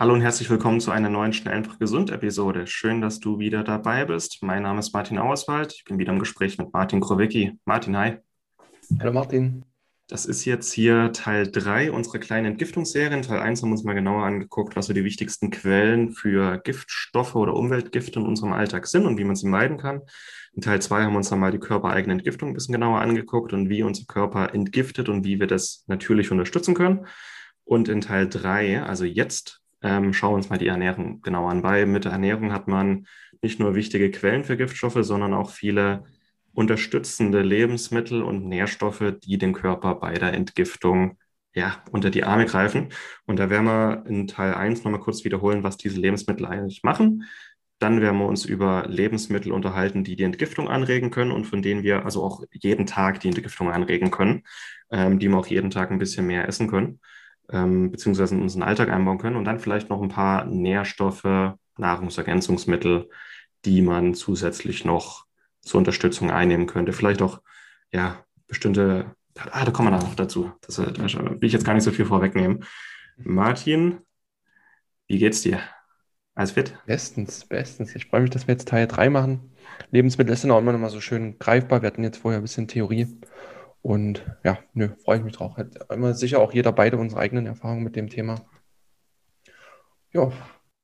Hallo und herzlich willkommen zu einer neuen Schnell einfach gesund Episode. Schön, dass du wieder dabei bist. Mein Name ist Martin Auerswald. Ich bin wieder im Gespräch mit Martin Krowicki. Martin, hi. Hallo Martin. Das ist jetzt hier Teil 3 unserer kleinen Entgiftungsserie. In Teil 1 haben wir uns mal genauer angeguckt, was so die wichtigsten Quellen für Giftstoffe oder Umweltgifte in unserem Alltag sind und wie man sie meiden kann. In Teil 2 haben wir uns dann mal die körpereigene Entgiftung ein bisschen genauer angeguckt und wie unser Körper entgiftet und wie wir das natürlich unterstützen können. Und in Teil 3, also jetzt, ähm, schauen wir uns mal die Ernährung genauer an. Bei mit der Ernährung hat man nicht nur wichtige Quellen für Giftstoffe, sondern auch viele unterstützende Lebensmittel und Nährstoffe, die den Körper bei der Entgiftung ja, unter die Arme greifen. Und da werden wir in Teil 1 nochmal kurz wiederholen, was diese Lebensmittel eigentlich machen. Dann werden wir uns über Lebensmittel unterhalten, die die Entgiftung anregen können und von denen wir also auch jeden Tag die Entgiftung anregen können, ähm, die wir auch jeden Tag ein bisschen mehr essen können ähm, beziehungsweise in unseren Alltag einbauen können und dann vielleicht noch ein paar Nährstoffe, Nahrungsergänzungsmittel, die man zusätzlich noch zur Unterstützung einnehmen könnte. Vielleicht auch, ja, bestimmte, ah, da kommen wir noch dazu. Das, da will ich jetzt gar nicht so viel vorwegnehmen. Martin, wie geht's dir? Alles fit? Bestens, bestens. Ich freue mich, dass wir jetzt Teil 3 machen. Lebensmittel sind auch immer noch mal so schön greifbar. Wir hatten jetzt vorher ein bisschen Theorie. Und ja, nö, freue ich mich drauf. Hat immer sicher auch jeder beide unsere eigenen Erfahrungen mit dem Thema. Ja.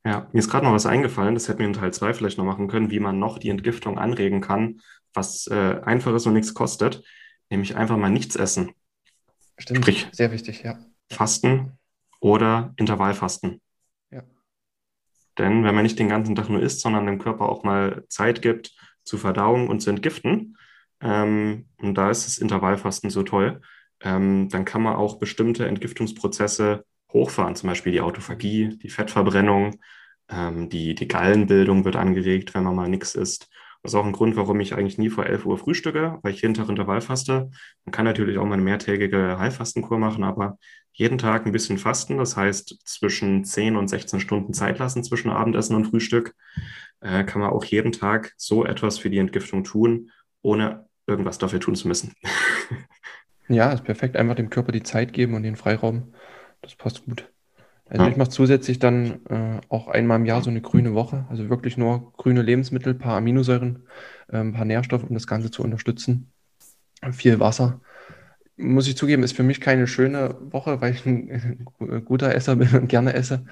Ja, mir ist gerade noch was eingefallen, das hätten wir in Teil 2 vielleicht noch machen können, wie man noch die Entgiftung anregen kann, was äh, einfach ist und nichts kostet, nämlich einfach mal nichts essen. Stimmt, Sprich, sehr wichtig, ja. Fasten oder Intervallfasten. Ja. Denn wenn man nicht den ganzen Tag nur isst, sondern dem Körper auch mal Zeit gibt zur Verdauung und zu entgiften, ähm, und da ist das Intervallfasten so toll, ähm, dann kann man auch bestimmte Entgiftungsprozesse hochfahren, zum Beispiel die Autophagie, die Fettverbrennung, ähm, die, die Gallenbildung wird angeregt, wenn man mal nichts isst. Das ist auch ein Grund, warum ich eigentlich nie vor 11 Uhr frühstücke, weil ich jeden Tag Intervall faste. Man kann natürlich auch mal eine mehrtägige Heilfastenkur machen, aber jeden Tag ein bisschen fasten, das heißt zwischen 10 und 16 Stunden Zeit lassen zwischen Abendessen und Frühstück, äh, kann man auch jeden Tag so etwas für die Entgiftung tun, ohne irgendwas dafür tun zu müssen. ja, ist perfekt. Einfach dem Körper die Zeit geben und den Freiraum. Das passt gut. Also ja. ich mache zusätzlich dann äh, auch einmal im Jahr so eine grüne Woche, also wirklich nur grüne Lebensmittel, paar Aminosäuren, äh, ein paar Nährstoffe, um das Ganze zu unterstützen. Viel Wasser. Muss ich zugeben, ist für mich keine schöne Woche, weil ich ein guter Esser bin und gerne esse.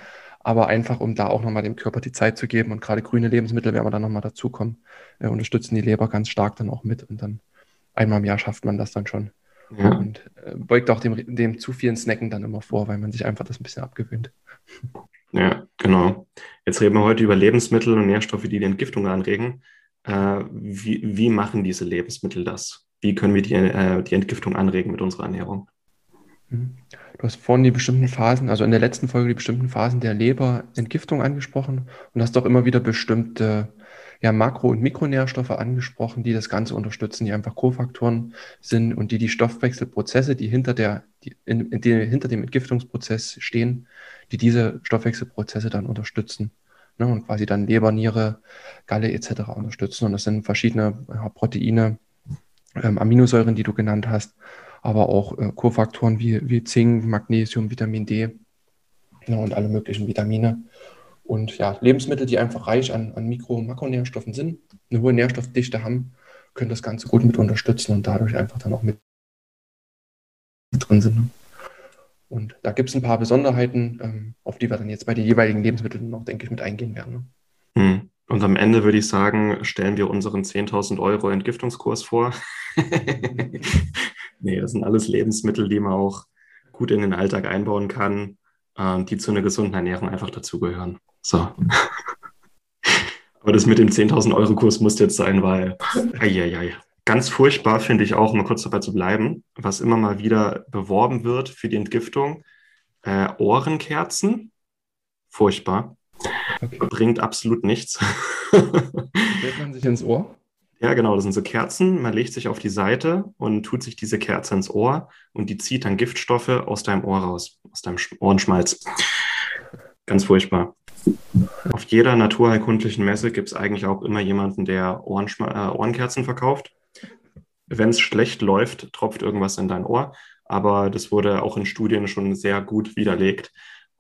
Aber einfach, um da auch nochmal dem Körper die Zeit zu geben und gerade grüne Lebensmittel, werden wir dann nochmal dazukommen, äh, unterstützen die Leber ganz stark dann auch mit und dann einmal im Jahr schafft man das dann schon. Ja. Und äh, beugt auch dem, dem zu vielen Snacken dann immer vor, weil man sich einfach das ein bisschen abgewöhnt. Ja, genau. Jetzt reden wir heute über Lebensmittel und Nährstoffe, die die Entgiftung anregen. Äh, wie, wie machen diese Lebensmittel das? Wie können wir die, äh, die Entgiftung anregen mit unserer Ernährung? Mhm. Du hast vorhin die bestimmten Phasen, also in der letzten Folge die bestimmten Phasen der Leberentgiftung angesprochen und hast auch immer wieder bestimmte ja, Makro- und Mikronährstoffe angesprochen, die das Ganze unterstützen, die einfach Kofaktoren sind und die die Stoffwechselprozesse, die hinter, der, die, in, die hinter dem Entgiftungsprozess stehen, die diese Stoffwechselprozesse dann unterstützen ne, und quasi dann Leber, Niere, Galle etc. unterstützen. Und das sind verschiedene ja, Proteine, ähm, Aminosäuren, die du genannt hast, aber auch äh, Kofaktoren wie, wie Zink, Magnesium, Vitamin D ja, und alle möglichen Vitamine. Und ja, Lebensmittel, die einfach reich an, an Mikro- und Makronährstoffen sind, eine hohe Nährstoffdichte haben, können das Ganze gut mit unterstützen und dadurch einfach dann auch mit drin sind. Ne? Und da gibt es ein paar Besonderheiten, ähm, auf die wir dann jetzt bei den jeweiligen Lebensmitteln noch, denke ich, mit eingehen werden. Ne? Hm. Und am Ende würde ich sagen, stellen wir unseren 10.000 Euro Entgiftungskurs vor. nee, das sind alles Lebensmittel, die man auch gut in den Alltag einbauen kann, äh, die zu einer gesunden Ernährung einfach dazugehören. So. Aber das mit dem 10.000 Euro Kurs muss jetzt sein, weil, eieiei. Ganz furchtbar finde ich auch, um mal kurz dabei zu bleiben, was immer mal wieder beworben wird für die Entgiftung, äh, Ohrenkerzen furchtbar. Okay. Bringt absolut nichts. Stellt man sich ins Ohr? Ja, genau, das sind so Kerzen. Man legt sich auf die Seite und tut sich diese Kerze ins Ohr und die zieht dann Giftstoffe aus deinem Ohr raus, aus deinem Ohrenschmalz. Ganz furchtbar. Auf jeder naturheilkundlichen Messe gibt es eigentlich auch immer jemanden, der Ohrenschma äh, Ohrenkerzen verkauft. Wenn es schlecht läuft, tropft irgendwas in dein Ohr. Aber das wurde auch in Studien schon sehr gut widerlegt.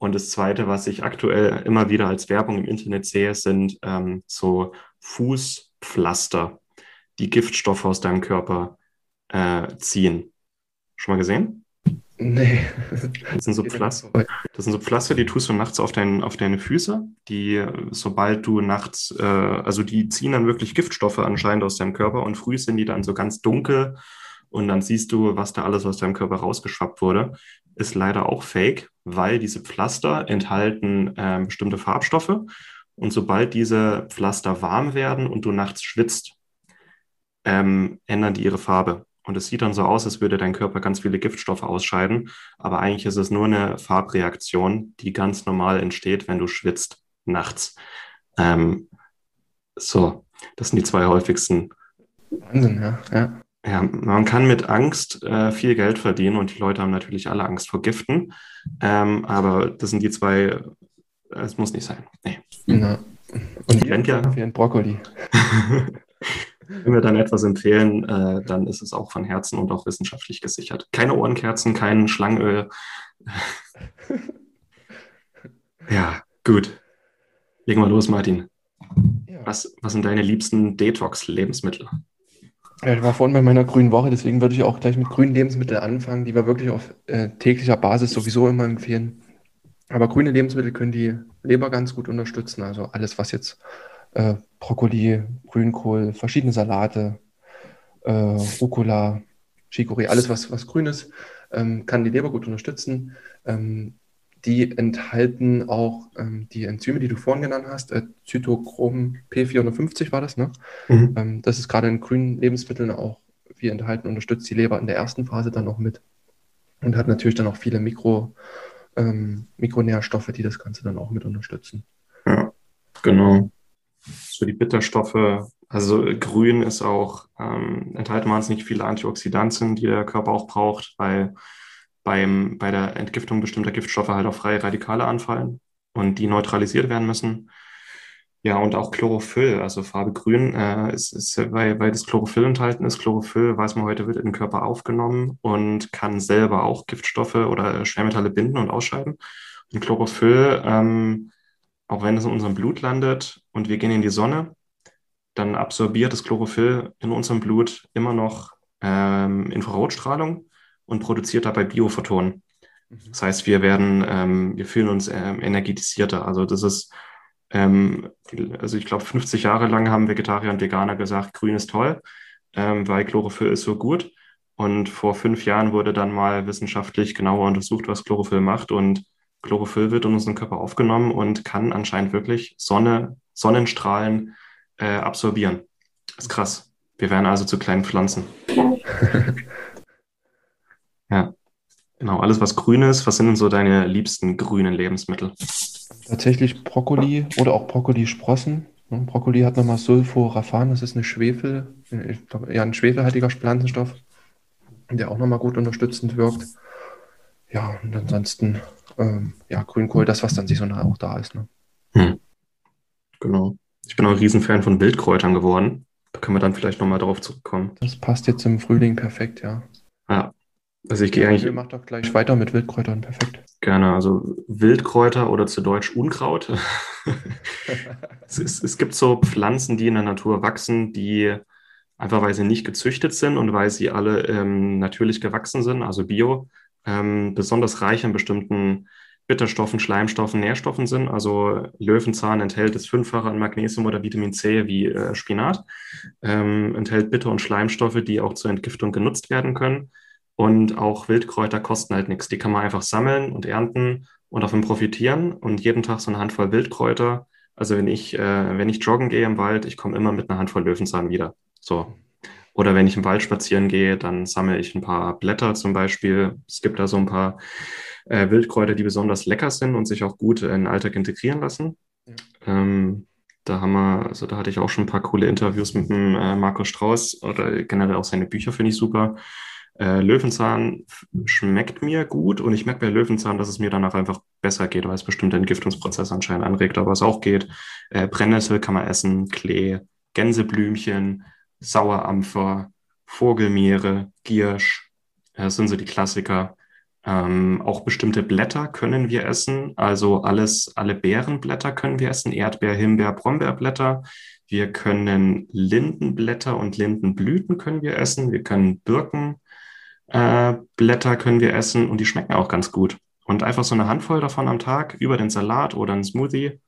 Und das Zweite, was ich aktuell immer wieder als Werbung im Internet sehe, sind ähm, so Fußpflaster die Giftstoffe aus deinem Körper äh, ziehen. Schon mal gesehen? Nee. Das sind so Pflaster, das sind so Pflaster, die tust du nachts auf, dein, auf deine Füße, die, sobald du nachts, äh, also die ziehen dann wirklich Giftstoffe anscheinend aus deinem Körper und früh sind die dann so ganz dunkel und dann siehst du, was da alles aus deinem Körper rausgeschwappt wurde. Ist leider auch fake, weil diese Pflaster enthalten äh, bestimmte Farbstoffe und sobald diese Pflaster warm werden und du nachts schwitzt, ähm, ändern die ihre Farbe. Und es sieht dann so aus, als würde dein Körper ganz viele Giftstoffe ausscheiden. Aber eigentlich ist es nur eine Farbreaktion, die ganz normal entsteht, wenn du schwitzt nachts. Ähm, so, das sind die zwei häufigsten. Wahnsinn, ja. ja. Ja, man kann mit Angst äh, viel Geld verdienen und die Leute haben natürlich alle Angst vor Giften. Ähm, aber das sind die zwei, es muss nicht sein. Nee. Ja. Und die ja, wie ein Brokkoli. Wenn wir dann etwas empfehlen, äh, dann ist es auch von Herzen und auch wissenschaftlich gesichert. Keine Ohrenkerzen, kein Schlangenöl. ja, gut. Legen wir los, Martin. Ja. Was, was sind deine liebsten Detox-Lebensmittel? Ja, ich war vorhin bei meiner grünen Woche, deswegen würde ich auch gleich mit grünen Lebensmitteln anfangen, die wir wirklich auf äh, täglicher Basis sowieso immer empfehlen. Aber grüne Lebensmittel können die Leber ganz gut unterstützen. Also alles, was jetzt äh, Brokkoli, Grünkohl, verschiedene Salate, äh, Rucola, Chicorée, alles was, was grün ist, ähm, kann die Leber gut unterstützen. Ähm, die enthalten auch ähm, die Enzyme, die du vorhin genannt hast, äh, Zytochrom P450 war das, ne? Mhm. Ähm, das ist gerade in grünen Lebensmitteln auch wie enthalten, unterstützt die Leber in der ersten Phase dann auch mit und hat natürlich dann auch viele Mikro, ähm, Mikronährstoffe, die das Ganze dann auch mit unterstützen. Ja, genau so die Bitterstoffe. Also grün ist auch, ähm, enthalten wahnsinnig viele Antioxidantien, die der Körper auch braucht, weil beim, bei der Entgiftung bestimmter Giftstoffe halt auch freie Radikale anfallen und die neutralisiert werden müssen. Ja, und auch Chlorophyll, also Farbe grün, äh, ist, ist, weil, weil das Chlorophyll enthalten ist. Chlorophyll, weiß man heute, wird in den Körper aufgenommen und kann selber auch Giftstoffe oder Schwermetalle binden und ausscheiden. Und Chlorophyll ähm, auch wenn es in unserem Blut landet und wir gehen in die Sonne, dann absorbiert das Chlorophyll in unserem Blut immer noch ähm, Infrarotstrahlung und produziert dabei Biophotonen. Mhm. Das heißt, wir werden, ähm, wir fühlen uns ähm, energetisierter. Also das ist, ähm, also ich glaube, 50 Jahre lang haben Vegetarier und Veganer gesagt, Grün ist toll, ähm, weil Chlorophyll ist so gut. Und vor fünf Jahren wurde dann mal wissenschaftlich genauer untersucht, was Chlorophyll macht. Und Chlorophyll wird in unseren Körper aufgenommen und kann anscheinend wirklich Sonne, Sonnenstrahlen äh, absorbieren. Das ist krass. Wir werden also zu kleinen Pflanzen. ja, genau. Alles, was grün ist, was sind denn so deine liebsten grünen Lebensmittel? Tatsächlich Brokkoli oder auch Brokkolisprossen. Brokkoli hat nochmal Sulforaphan, das ist eine Schwefel, ja, ein schwefelhaltiger Pflanzenstoff, der auch nochmal gut unterstützend wirkt. Ja, und ansonsten ähm, ja, Grünkohl, das, was dann saisonal auch da ist. Ne? Hm. Genau. Ich bin auch ein Riesenfan von Wildkräutern geworden. Da können wir dann vielleicht nochmal darauf zurückkommen. Das passt jetzt im Frühling perfekt, ja. Ja. Also ich gehe eigentlich. Ihr macht doch gleich weiter mit Wildkräutern, perfekt. Gerne. Also Wildkräuter oder zu Deutsch Unkraut. es, ist, es gibt so Pflanzen, die in der Natur wachsen, die einfach weil sie nicht gezüchtet sind und weil sie alle ähm, natürlich gewachsen sind, also bio, ähm, besonders reich an bestimmten Bitterstoffen, Schleimstoffen, Nährstoffen sind. Also Löwenzahn enthält das Fünffache an Magnesium oder Vitamin C wie äh, Spinat, ähm, enthält Bitter- und Schleimstoffe, die auch zur Entgiftung genutzt werden können. Und auch Wildkräuter kosten halt nichts. Die kann man einfach sammeln und ernten und davon profitieren. Und jeden Tag so eine Handvoll Wildkräuter. Also wenn ich, äh, wenn ich joggen gehe im Wald, ich komme immer mit einer Handvoll Löwenzahn wieder. So, oder wenn ich im Wald spazieren gehe, dann sammle ich ein paar Blätter zum Beispiel. Es gibt da so ein paar äh, Wildkräuter, die besonders lecker sind und sich auch gut in den Alltag integrieren lassen. Ja. Ähm, da haben wir, also da hatte ich auch schon ein paar coole Interviews mit dem äh, Markus Strauß oder generell auch seine Bücher finde ich super. Äh, Löwenzahn schmeckt mir gut und ich merke bei Löwenzahn, dass es mir danach einfach besser geht, weil es bestimmte Entgiftungsprozesse anscheinend anregt, aber es auch geht. Äh, Brennnessel kann man essen, Klee, Gänseblümchen, Sauerampfer, Vogelmeere, Giersch, äh, das sind so die Klassiker. Ähm, auch bestimmte Blätter können wir essen, also alles, alle Beerenblätter können wir essen, Erdbeer, Himbeer, Brombeerblätter. Wir können Lindenblätter und Lindenblüten können wir essen. Wir können Birkenblätter äh, können wir essen und die schmecken auch ganz gut. Und einfach so eine Handvoll davon am Tag über den Salat oder einen Smoothie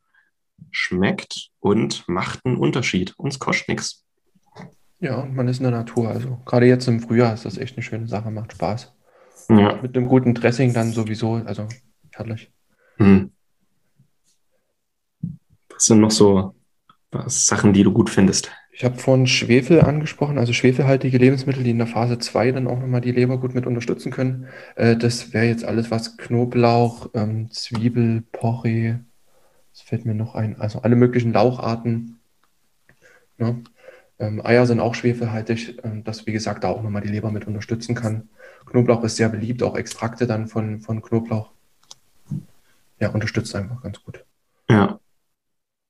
schmeckt und macht einen Unterschied. Uns kostet nichts. Ja, und man ist in der Natur. Also gerade jetzt im Frühjahr ist das echt eine schöne Sache, macht Spaß. Ja. Mit einem guten Dressing dann sowieso, also herrlich. Hm. Was sind noch so Sachen, die du gut findest? Ich habe vorhin Schwefel angesprochen, also schwefelhaltige Lebensmittel, die in der Phase 2 dann auch nochmal die Leber gut mit unterstützen können. Äh, das wäre jetzt alles, was Knoblauch, ähm, Zwiebel, Porree, das fällt mir noch ein, also alle möglichen Laucharten. Ja. Ähm, Eier sind auch schwefelhaltig, äh, das wie gesagt da auch nochmal die Leber mit unterstützen kann. Knoblauch ist sehr beliebt, auch Extrakte dann von, von Knoblauch. Ja, unterstützt einfach ganz gut. Ja.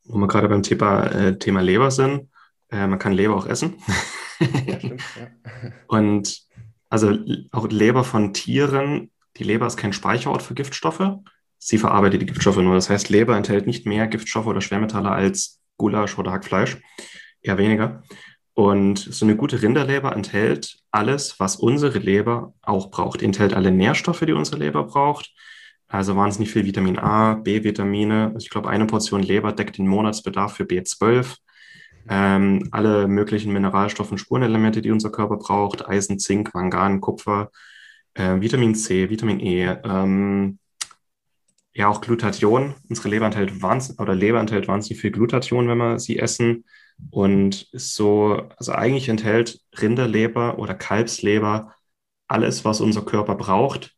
Wo wir gerade beim Thema, äh, Thema Leber sind, äh, man kann Leber auch essen. ja, stimmt, ja. Und also auch Leber von Tieren, die Leber ist kein Speicherort für Giftstoffe. Sie verarbeitet die Giftstoffe nur. Das heißt, Leber enthält nicht mehr Giftstoffe oder Schwermetalle als Gulasch oder Hackfleisch. Eher weniger. Und so eine gute Rinderleber enthält alles, was unsere Leber auch braucht. Die enthält alle Nährstoffe, die unsere Leber braucht. Also wahnsinnig viel Vitamin A, B-Vitamine. Ich glaube, eine Portion Leber deckt den Monatsbedarf für B12. Ähm, alle möglichen Mineralstoffe und Spurenelemente, die unser Körper braucht. Eisen, Zink, Mangan, Kupfer, äh, Vitamin C, Vitamin E. Ähm, ja, auch Glutathion. Unsere Leber enthält wahnsinnig, oder Leber enthält wahnsinnig viel Glutathion, wenn wir sie essen. Und ist so, also eigentlich enthält Rinderleber oder Kalbsleber alles, was unser Körper braucht,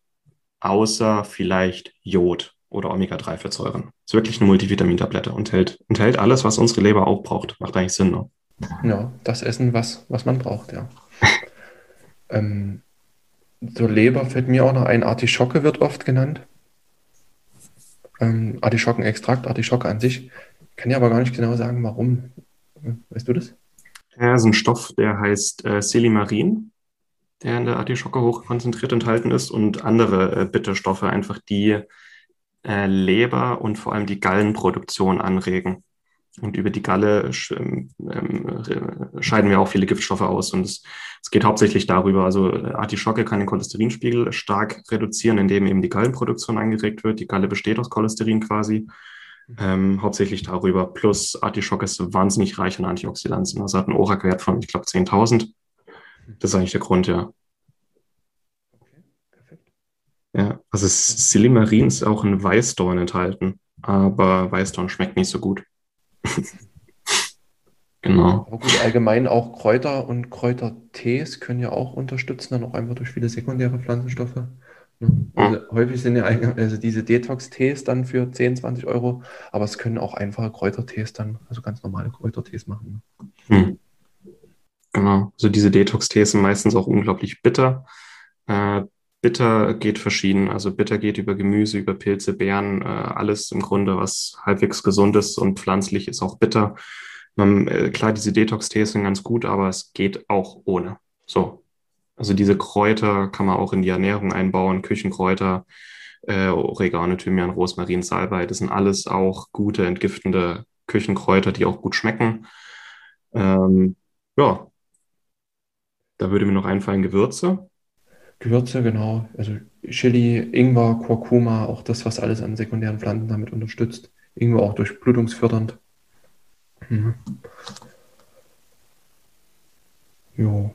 außer vielleicht Jod oder Omega-3-Fettsäuren. Ist wirklich eine Multivitamintablette und enthält, enthält alles, was unsere Leber auch braucht. Macht eigentlich Sinn, ne? Ja, das Essen, was, was man braucht, ja. ähm, zur Leber fällt mir auch noch ein, Artischocke wird oft genannt. Ähm, Artischockenextrakt, Artischocke an sich. Kann ja aber gar nicht genau sagen, warum. Weißt du das? Ja, ist ein Stoff, der heißt äh, Silimarin, der in der Artischocke hochkonzentriert enthalten ist und andere äh, Bitterstoffe einfach die äh, Leber und vor allem die Gallenproduktion anregen. Und über die Galle ähm, äh, scheiden wir auch viele Giftstoffe aus. Und es, es geht hauptsächlich darüber. Also äh, Artischocke kann den Cholesterinspiegel stark reduzieren, indem eben die Gallenproduktion angeregt wird. Die Galle besteht aus Cholesterin quasi. Ähm, hauptsächlich darüber. Plus Artischocke ist wahnsinnig reich an Antioxidantien. Also hat einen ORAC-Wert von, ich glaube, 10.000. Das ist eigentlich der Grund, ja. Okay, perfekt. Ja, also Silimarin ist auch in Weißdorn enthalten, aber Weißdorn schmeckt nicht so gut. genau. Aber gut, allgemein auch Kräuter und Kräutertees können ja auch unterstützen, dann auch einfach durch viele sekundäre Pflanzenstoffe. Also häufig sind ja also diese Detox-Tees dann für 10, 20 Euro, aber es können auch einfache Kräutertees dann, also ganz normale Kräutertees machen. Hm. Genau, also diese Detox-Tees sind meistens auch unglaublich bitter. Äh, bitter geht verschieden, also bitter geht über Gemüse, über Pilze, Beeren, äh, alles im Grunde, was halbwegs gesund ist und pflanzlich ist auch bitter. Man, äh, klar, diese Detox-Tees sind ganz gut, aber es geht auch ohne. So, also diese Kräuter kann man auch in die Ernährung einbauen, Küchenkräuter, äh, Oregano, Thymian, Rosmarin, Salbei. Das sind alles auch gute, entgiftende Küchenkräuter, die auch gut schmecken. Ähm, ja, da würde mir noch einfallen Gewürze. Gewürze, genau. Also Chili, Ingwer, Kurkuma, auch das, was alles an sekundären Pflanzen damit unterstützt. Ingwer auch durchblutungsfördernd. Mhm. Jo.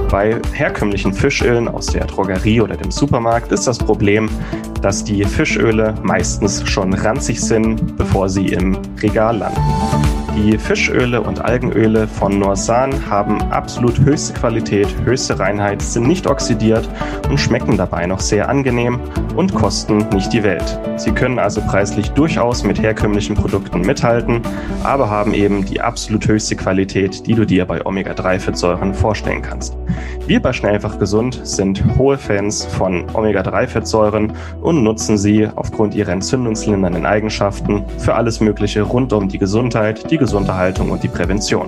Bei herkömmlichen Fischölen aus der Drogerie oder dem Supermarkt ist das Problem, dass die Fischöle meistens schon ranzig sind, bevor sie im Regal landen. Die Fischöle und Algenöle von Norsan haben absolut höchste Qualität, höchste Reinheit, sind nicht oxidiert und schmecken dabei noch sehr angenehm und kosten nicht die Welt. Sie können also preislich durchaus mit herkömmlichen Produkten mithalten, aber haben eben die absolut höchste Qualität, die du dir bei Omega-3-Fettsäuren vorstellen kannst. Wir bei Schnellfach Gesund sind hohe Fans von Omega-3-Fettsäuren und nutzen sie aufgrund ihrer entzündungslindernden Eigenschaften für alles Mögliche rund um die Gesundheit, die Gesunderhaltung und die Prävention.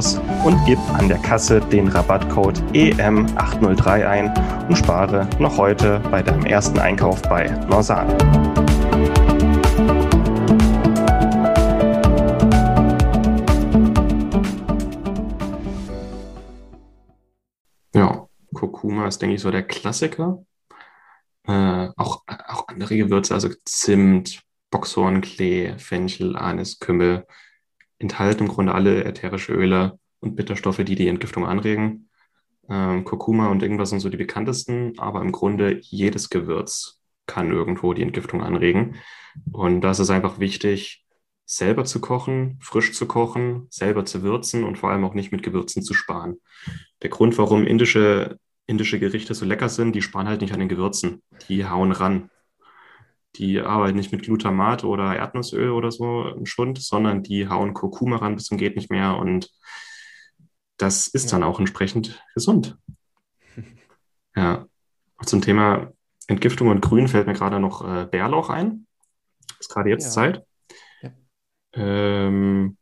und gib an der Kasse den Rabattcode EM803 ein und spare noch heute bei deinem ersten Einkauf bei Norsan. Ja, Kurkuma ist, denke ich, so der Klassiker. Äh, auch, auch andere Gewürze, also Zimt, Boxhornklee, Fenchel, Anis, Kümmel, enthalten im Grunde alle ätherische Öle und Bitterstoffe, die die Entgiftung anregen. Ähm, Kurkuma und irgendwas sind so die bekanntesten, aber im Grunde jedes Gewürz kann irgendwo die Entgiftung anregen. Und das ist einfach wichtig, selber zu kochen, frisch zu kochen, selber zu würzen und vor allem auch nicht mit Gewürzen zu sparen. Der Grund, warum indische, indische Gerichte so lecker sind, die sparen halt nicht an den Gewürzen. Die hauen ran. Die arbeiten nicht mit Glutamat oder Erdnussöl oder so im Schwund, sondern die hauen Kurkuma ran bis zum geht nicht mehr und das ist dann auch entsprechend gesund. Ja. Zum Thema Entgiftung und Grün fällt mir gerade noch äh, Bärlauch ein. Ist gerade jetzt ja. Zeit. Ja. Ähm,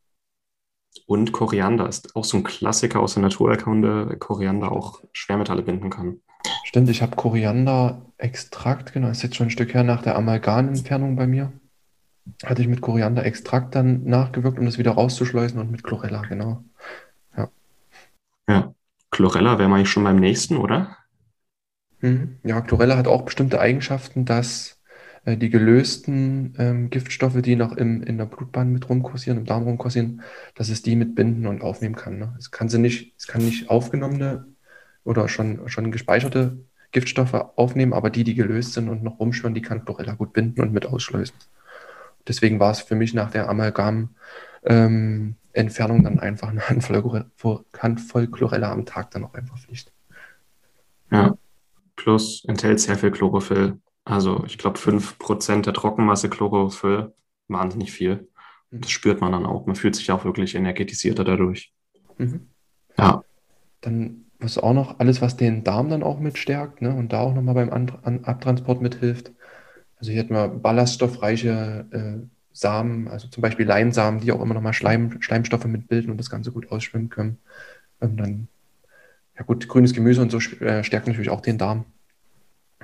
und Koriander ist auch so ein Klassiker aus der Naturerkunde. Koriander auch Schwermetalle binden kann. Stimmt, ich habe Koriander-Extrakt, genau, ist jetzt schon ein Stück her nach der Amalgamentfernung bei mir. Hatte ich mit Koriander-Extrakt dann nachgewirkt, um das wieder rauszuschleusen und mit Chlorella, genau. Ja. Ja, Chlorella wäre mal schon beim nächsten, oder? Mhm. Ja, Chlorella hat auch bestimmte Eigenschaften, dass äh, die gelösten ähm, Giftstoffe, die noch im, in der Blutbahn mit rumkursieren, im Darm rumkursieren, dass es die mit binden und aufnehmen kann. Ne? Es kann sie nicht, es kann nicht aufgenommene oder schon, schon gespeicherte Giftstoffe aufnehmen, aber die, die gelöst sind und noch rumschwirren, die kann Chlorella gut binden und mit ausschleusen. Deswegen war es für mich nach der Amalgam-Entfernung ähm, dann einfach eine Handvoll, Handvoll Chlorella am Tag dann auch einfach Pflicht. Ja, plus enthält sehr viel Chlorophyll. Also ich glaube 5% der Trockenmasse Chlorophyll, wahnsinnig viel. Mhm. Das spürt man dann auch. Man fühlt sich auch wirklich energetisierter dadurch. Mhm. Ja. Dann was auch noch, alles, was den Darm dann auch mit stärkt ne, und da auch nochmal beim An An Abtransport mithilft. Also hier hat man ballaststoffreiche äh, Samen, also zum Beispiel Leinsamen, die auch immer nochmal Schleim, Schleimstoffe mitbilden und das Ganze gut ausschwimmen können. Und dann, ja gut, grünes Gemüse und so äh, stärkt natürlich auch den Darm.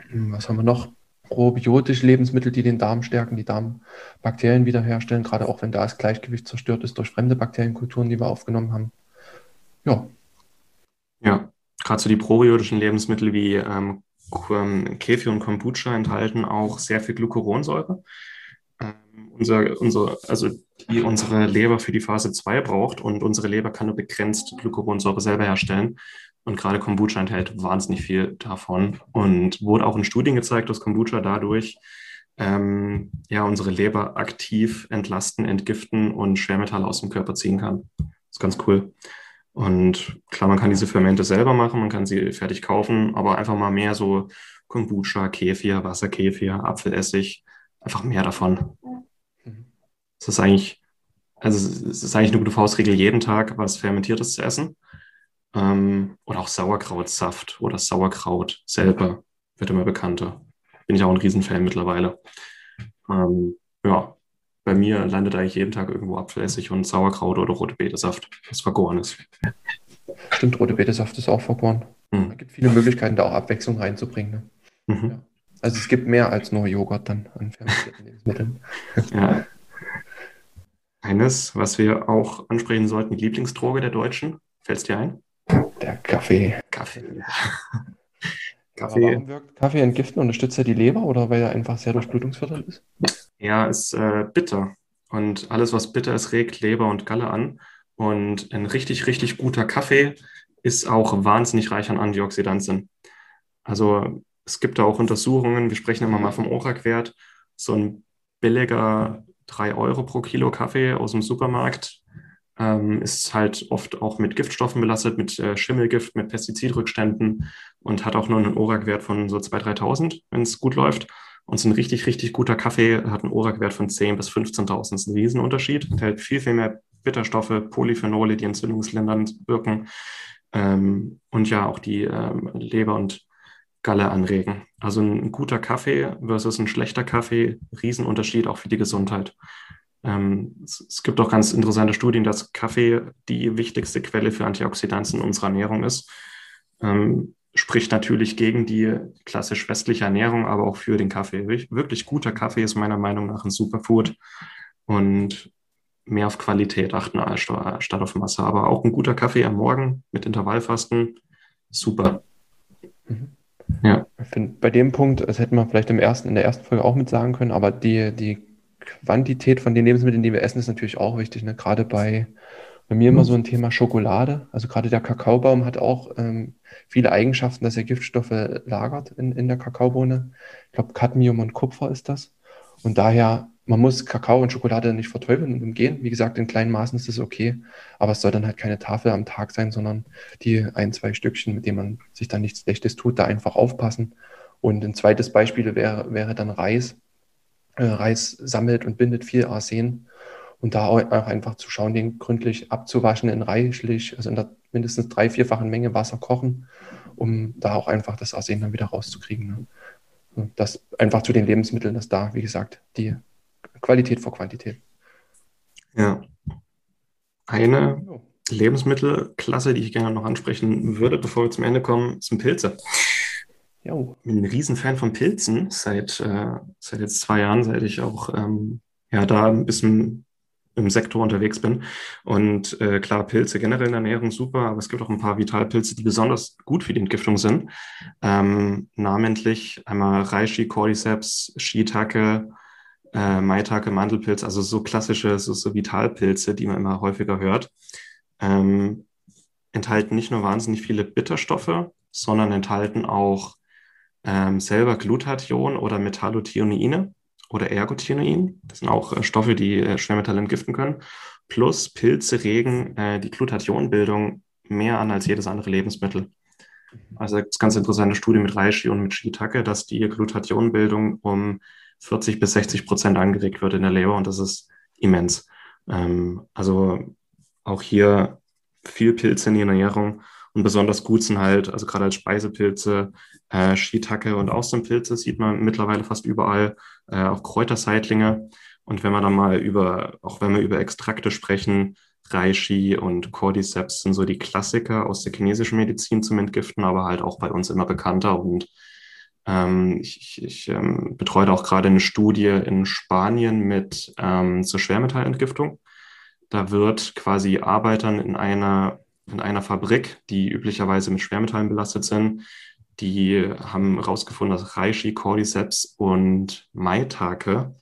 Hm, was haben wir noch? Probiotische Lebensmittel, die den Darm stärken, die Darmbakterien wiederherstellen, gerade auch wenn da das Gleichgewicht zerstört ist durch fremde Bakterienkulturen, die wir aufgenommen haben. Ja, ja, gerade so die probiotischen Lebensmittel wie ähm, Kefir und Kombucha enthalten auch sehr viel Glucuronsäure. Ähm, unser, unser, also die unsere Leber für die Phase 2 braucht und unsere Leber kann nur begrenzt Glucuronsäure selber herstellen. Und gerade Kombucha enthält wahnsinnig viel davon und wurde auch in Studien gezeigt, dass Kombucha dadurch ähm, ja unsere Leber aktiv entlasten, entgiften und Schwermetalle aus dem Körper ziehen kann. Das ist ganz cool. Und klar, man kann diese Fermente selber machen, man kann sie fertig kaufen, aber einfach mal mehr so Kombucha, Kefir, Wasserkefir, Apfelessig, einfach mehr davon. Mhm. Das ist eigentlich, also es ist eigentlich eine gute Faustregel, jeden Tag was Fermentiertes zu essen. Ähm, oder auch Sauerkrautsaft oder Sauerkraut selber wird immer bekannter. Bin ich auch ein Riesenfan mittlerweile. Ähm, ja, bei mir landet eigentlich jeden Tag irgendwo Apfelessig und Sauerkraut oder rote Betesaft, was vergoren ist. Stimmt, rote Betesaft ist auch vergoren. Hm. Es gibt viele Möglichkeiten, da auch Abwechslung reinzubringen. Ne? Mhm. Ja. Also es gibt mehr als nur Joghurt dann an fermentierten Lebensmitteln. Ja. Eines, was wir auch ansprechen sollten, die Lieblingsdroge der Deutschen. Fällt es dir ein? Der Kaffee. Kaffee, ja. Kaffee. warum wirkt Kaffee entgiften? Unterstützt er die Leber oder weil er einfach sehr durchblutungsfördernd ist? Ja, ist äh, bitter. Und alles, was bitter ist, regt Leber und Galle an. Und ein richtig, richtig guter Kaffee ist auch wahnsinnig reich an Antioxidantien. Also es gibt da auch Untersuchungen, wir sprechen immer mal vom ORAC-Wert, so ein billiger 3 Euro pro Kilo Kaffee aus dem Supermarkt ähm, ist halt oft auch mit Giftstoffen belastet, mit äh, Schimmelgift, mit Pestizidrückständen und hat auch nur einen ORAC-Wert von so 2.000, 3.000, wenn es gut läuft. Und so ein richtig, richtig guter Kaffee hat einen ORAC-Wert von 10.000 bis 15.000. Das ist ein Riesenunterschied. Enthält viel, viel mehr Bitterstoffe, Polyphenole, die entzündungslindernd wirken. Ähm, und ja, auch die ähm, Leber und Galle anregen. Also ein guter Kaffee versus ein schlechter Kaffee, Riesenunterschied auch für die Gesundheit. Ähm, es, gibt auch ganz interessante Studien, dass Kaffee die wichtigste Quelle für Antioxidantien in unserer Ernährung ist. Ähm, spricht natürlich gegen die klassisch westliche Ernährung, aber auch für den Kaffee. Wirklich guter Kaffee ist meiner Meinung nach ein Superfood und mehr auf Qualität achten statt auf Masse. Aber auch ein guter Kaffee am Morgen mit Intervallfasten, super. Mhm. Ja. Ich finde, bei dem Punkt, das hätten wir vielleicht im ersten, in der ersten Folge auch mit sagen können, aber die, die Quantität von den Lebensmitteln, die wir essen, ist natürlich auch wichtig. Ne? Gerade bei, bei mir immer so ein Thema Schokolade. Also gerade der Kakaobaum hat auch ähm, viele Eigenschaften, dass er Giftstoffe lagert in, in der Kakaobohne. Ich glaube, Cadmium und Kupfer ist das. Und daher, man muss Kakao und Schokolade nicht verteufeln und umgehen. Wie gesagt, in kleinen Maßen ist das okay. Aber es soll dann halt keine Tafel am Tag sein, sondern die ein, zwei Stückchen, mit denen man sich dann nichts Schlechtes tut, da einfach aufpassen. Und ein zweites Beispiel wäre, wäre dann Reis äh, Reis sammelt und bindet viel Arsen. Und da auch einfach zu schauen, den gründlich abzuwaschen in reichlich, also in der mindestens drei-, vierfachen Menge Wasser kochen, um da auch einfach das Arsen dann wieder rauszukriegen. Ne? Das einfach zu den Lebensmitteln, dass da, wie gesagt, die Qualität vor Quantität. Ja. Eine Lebensmittelklasse, die ich gerne noch ansprechen würde, bevor wir zum Ende kommen, sind Pilze. Jo. Ich bin ein Riesenfan von Pilzen seit, äh, seit jetzt zwei Jahren, seit ich auch ähm, ja, da ein bisschen im Sektor unterwegs bin. Und äh, klar, Pilze generell in der Ernährung super, aber es gibt auch ein paar Vitalpilze, die besonders gut für die Entgiftung sind. Ähm, namentlich einmal Reishi, Cordyceps, Shiitake, äh, Maitake, Mandelpilz, also so klassische, so, so Vitalpilze, die man immer häufiger hört. Ähm, enthalten nicht nur wahnsinnig viele Bitterstoffe, sondern enthalten auch ähm, selber Glutathion oder Metallothioneine oder Ergothionein. Das sind auch äh, Stoffe, die äh, Schwermetalle entgiften können. Plus Pilze regen äh, die Glutathionbildung mehr an als jedes andere Lebensmittel. Also es ganz interessante Studie mit Reishi und mit Shiitake, dass die Glutathionbildung um 40 bis 60 Prozent angeregt wird in der Leber und das ist immens. Ähm, also auch hier viel Pilze in die Ernährung und besonders gut sind halt, also gerade als Speisepilze, äh, Shiitake und Austernpilze sieht man mittlerweile fast überall, äh, auch Kräuterseitlinge. Und wenn wir dann mal über, auch wenn wir über Extrakte sprechen, Reishi und Cordyceps sind so die Klassiker aus der chinesischen Medizin zum Entgiften, aber halt auch bei uns immer bekannter. Und ähm, ich, ich, ich ähm, betreue auch gerade eine Studie in Spanien mit ähm, zur Schwermetallentgiftung. Da wird quasi Arbeitern in einer in einer Fabrik, die üblicherweise mit Schwermetallen belastet sind. Die haben herausgefunden, dass Reishi, Cordyceps und Maitake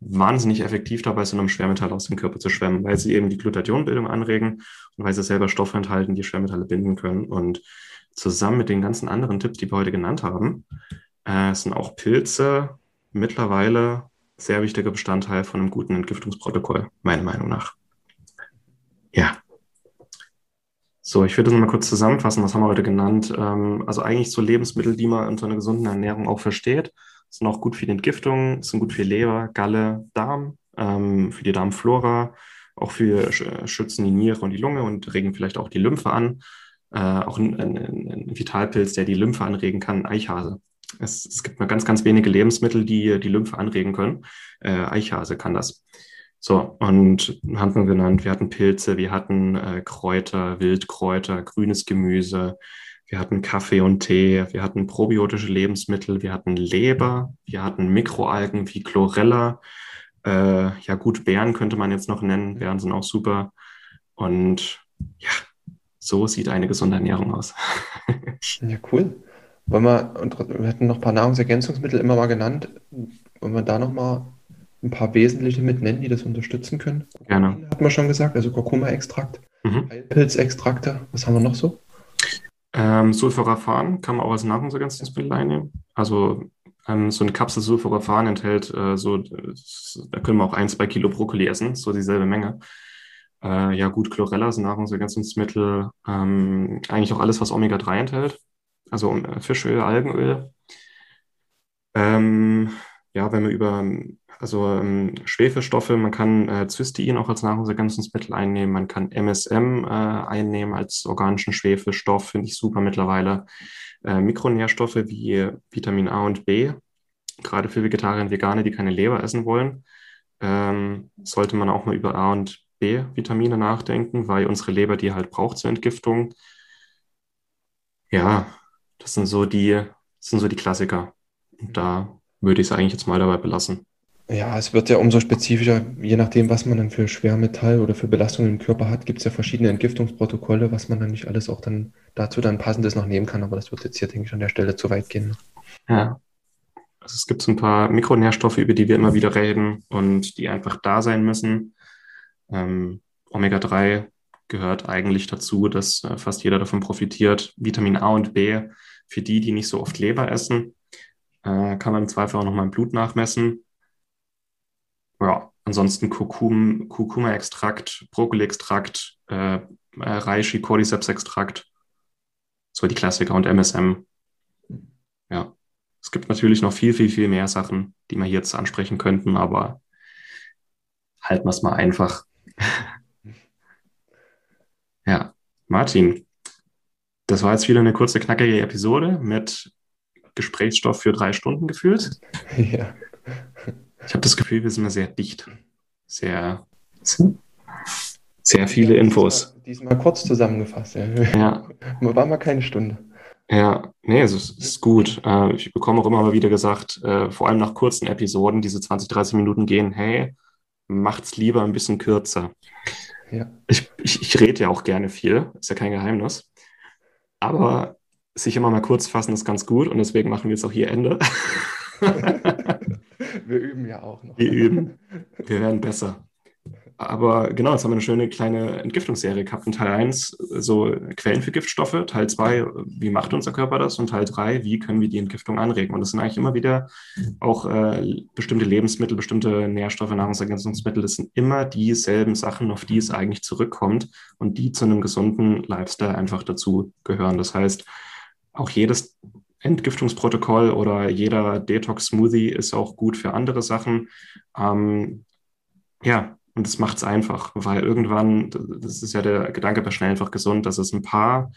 wahnsinnig effektiv dabei sind, um Schwermetalle aus dem Körper zu schwemmen, weil sie eben die Glutathionbildung anregen und weil sie selber Stoffe enthalten, die Schwermetalle binden können. Und zusammen mit den ganzen anderen Tipps, die wir heute genannt haben, äh, sind auch Pilze mittlerweile sehr wichtiger Bestandteil von einem guten Entgiftungsprotokoll, meiner Meinung nach. Ja, so, ich würde das mal kurz zusammenfassen, was haben wir heute genannt. Ähm, also eigentlich so Lebensmittel, die man unter einer gesunden Ernährung auch versteht, sind auch gut für die Entgiftung, sind gut für Leber, Galle, Darm, ähm, für die Darmflora, auch für schützen die Niere und die Lunge und regen vielleicht auch die Lymphe an. Äh, auch ein, ein, ein, Vitalpilz, der die Lymphe anregen kann, Eichhase. Es, es, gibt nur ganz, ganz wenige Lebensmittel, die die Lymphe anregen können. Äh, Eichhase kann das. So, und haben wir genannt, wir hatten Pilze, wir hatten äh, Kräuter, Wildkräuter, grünes Gemüse, wir hatten Kaffee und Tee, wir hatten probiotische Lebensmittel, wir hatten Leber, wir hatten Mikroalgen wie Chlorella. Äh, ja, gut, Beeren könnte man jetzt noch nennen. Beeren sind auch super. Und ja, so sieht eine gesunde Ernährung aus. ja, cool. Wollen wir, und wir hatten noch ein paar Nahrungsergänzungsmittel immer mal genannt. Wollen wir da noch mal ein paar wesentliche mit nennen, die das unterstützen können? Gerne. Hat man schon gesagt, also Kurkuma-Extrakt, mhm. Heilpilzextrakte. Was haben wir noch so? Ähm, Sulforaphan kann man auch als Nahrungsergänzungsmittel einnehmen. Also ähm, so eine Kapsel Sulforaphan enthält äh, so, da können wir auch ein, zwei Kilo Brokkoli essen, so dieselbe Menge. Äh, ja gut, Chlorella ist ein Nahrungsergänzungsmittel. Ähm, eigentlich auch alles, was Omega-3 enthält. Also Fischöl, Algenöl. Ähm, ja, wenn wir über also ähm, Schwefelstoffe, man kann äh, Cystein auch als Nahrungsergänzungsmittel einnehmen, man kann MSM äh, einnehmen als organischen Schwefelstoff, finde ich super mittlerweile. Äh, Mikronährstoffe wie Vitamin A und B, gerade für Vegetarier und Veganer, die keine Leber essen wollen, ähm, sollte man auch mal über A und B-Vitamine nachdenken, weil unsere Leber die halt braucht zur Entgiftung. Ja, das sind so die, das sind so die Klassiker. Und da würde ich es eigentlich jetzt mal dabei belassen. Ja, es wird ja umso spezifischer, je nachdem, was man dann für Schwermetall oder für Belastungen im Körper hat, gibt es ja verschiedene Entgiftungsprotokolle, was man dann nicht alles auch dann dazu dann passendes noch nehmen kann, aber das wird jetzt hier, denke ich, an der Stelle zu weit gehen. Ja. Also es gibt so ein paar Mikronährstoffe, über die wir immer wieder reden und die einfach da sein müssen. Ähm, Omega-3 gehört eigentlich dazu, dass äh, fast jeder davon profitiert. Vitamin A und B, für die, die nicht so oft Leber essen, äh, kann man im Zweifel auch nochmal im Blut nachmessen ja, ansonsten Kurkum, Kurkuma-Extrakt, Brokkoli-Extrakt, äh, äh, Reishi, Cordyceps-Extrakt, so die Klassiker und MSM. Ja, es gibt natürlich noch viel, viel, viel mehr Sachen, die wir jetzt ansprechen könnten, aber halten wir es mal einfach. ja, Martin, das war jetzt wieder eine kurze, knackige Episode mit Gesprächsstoff für drei Stunden gefühlt. Ja. Ich habe das Gefühl, wir sind mal sehr dicht. Sehr, sehr viele Infos. Diesmal, diesmal kurz zusammengefasst. Ja. ja. War mal keine Stunde. Ja, nee, es ist, ist gut. Äh, ich bekomme auch immer mal wieder gesagt, äh, vor allem nach kurzen Episoden, diese 20, 30 Minuten gehen, hey, macht's lieber ein bisschen kürzer. Ja. Ich, ich, ich rede ja auch gerne viel, ist ja kein Geheimnis. Aber sich immer mal kurz fassen ist ganz gut und deswegen machen wir jetzt auch hier Ende. Wir üben ja auch noch. Wir üben. Wir werden besser. Aber genau, jetzt haben wir eine schöne kleine Entgiftungsserie gehabt. In Teil 1 so Quellen für Giftstoffe, Teil 2, wie macht unser Körper das? Und Teil 3, wie können wir die Entgiftung anregen? Und das sind eigentlich immer wieder auch äh, bestimmte Lebensmittel, bestimmte Nährstoffe, Nahrungsergänzungsmittel. Das sind immer dieselben Sachen, auf die es eigentlich zurückkommt und die zu einem gesunden Lifestyle einfach dazu gehören. Das heißt, auch jedes Entgiftungsprotokoll oder jeder Detox-Smoothie ist auch gut für andere Sachen. Ähm, ja, und das macht es einfach, weil irgendwann, das ist ja der Gedanke bei Schnell einfach gesund, dass es ein paar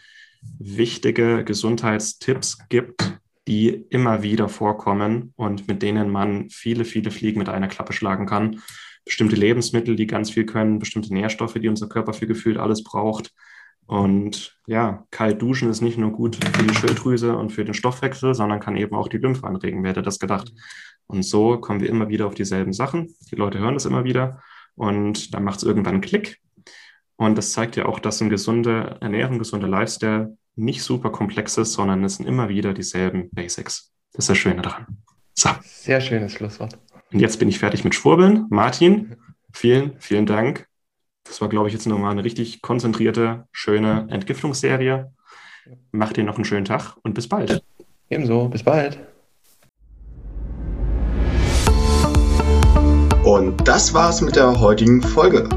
wichtige Gesundheitstipps gibt, die immer wieder vorkommen und mit denen man viele, viele Fliegen mit einer Klappe schlagen kann. Bestimmte Lebensmittel, die ganz viel können, bestimmte Nährstoffe, die unser Körper für gefühlt alles braucht. Und ja, kalt duschen ist nicht nur gut für die Schilddrüse und für den Stoffwechsel, sondern kann eben auch die Lymphe anregen. Wer hätte das gedacht? Und so kommen wir immer wieder auf dieselben Sachen. Die Leute hören das immer wieder und dann macht es irgendwann einen Klick. Und das zeigt ja auch, dass ein gesunde Ernährung, gesunder Lifestyle nicht super komplex ist, sondern es sind immer wieder dieselben Basics. Das ist das Schöne daran. So. Sehr schönes Schlusswort. Und jetzt bin ich fertig mit Schwurbeln. Martin, vielen, vielen Dank das war, glaube ich, jetzt nochmal eine richtig konzentrierte, schöne Entgiftungsserie. Macht dir noch einen schönen Tag und bis bald. Ebenso, bis bald. Und das war's mit der heutigen Folge.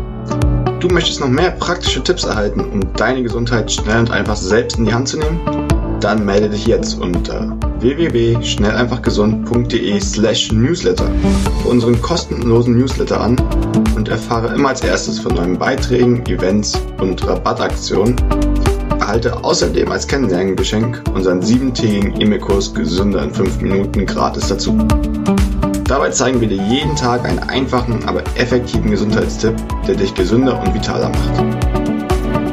Du möchtest noch mehr praktische Tipps erhalten, um deine Gesundheit schnell und einfach selbst in die Hand zu nehmen? Dann melde dich jetzt unter www.schnelleinfachgesund.de slash newsletter für unseren kostenlosen Newsletter an und erfahre immer als erstes von neuen Beiträgen, Events und Rabattaktionen. Erhalte außerdem als Kennenlerngeschenk unseren siebentägigen E-Mail-Kurs Gesünder in 5 Minuten gratis dazu. Dabei zeigen wir dir jeden Tag einen einfachen, aber effektiven Gesundheitstipp, der dich gesünder und vitaler macht.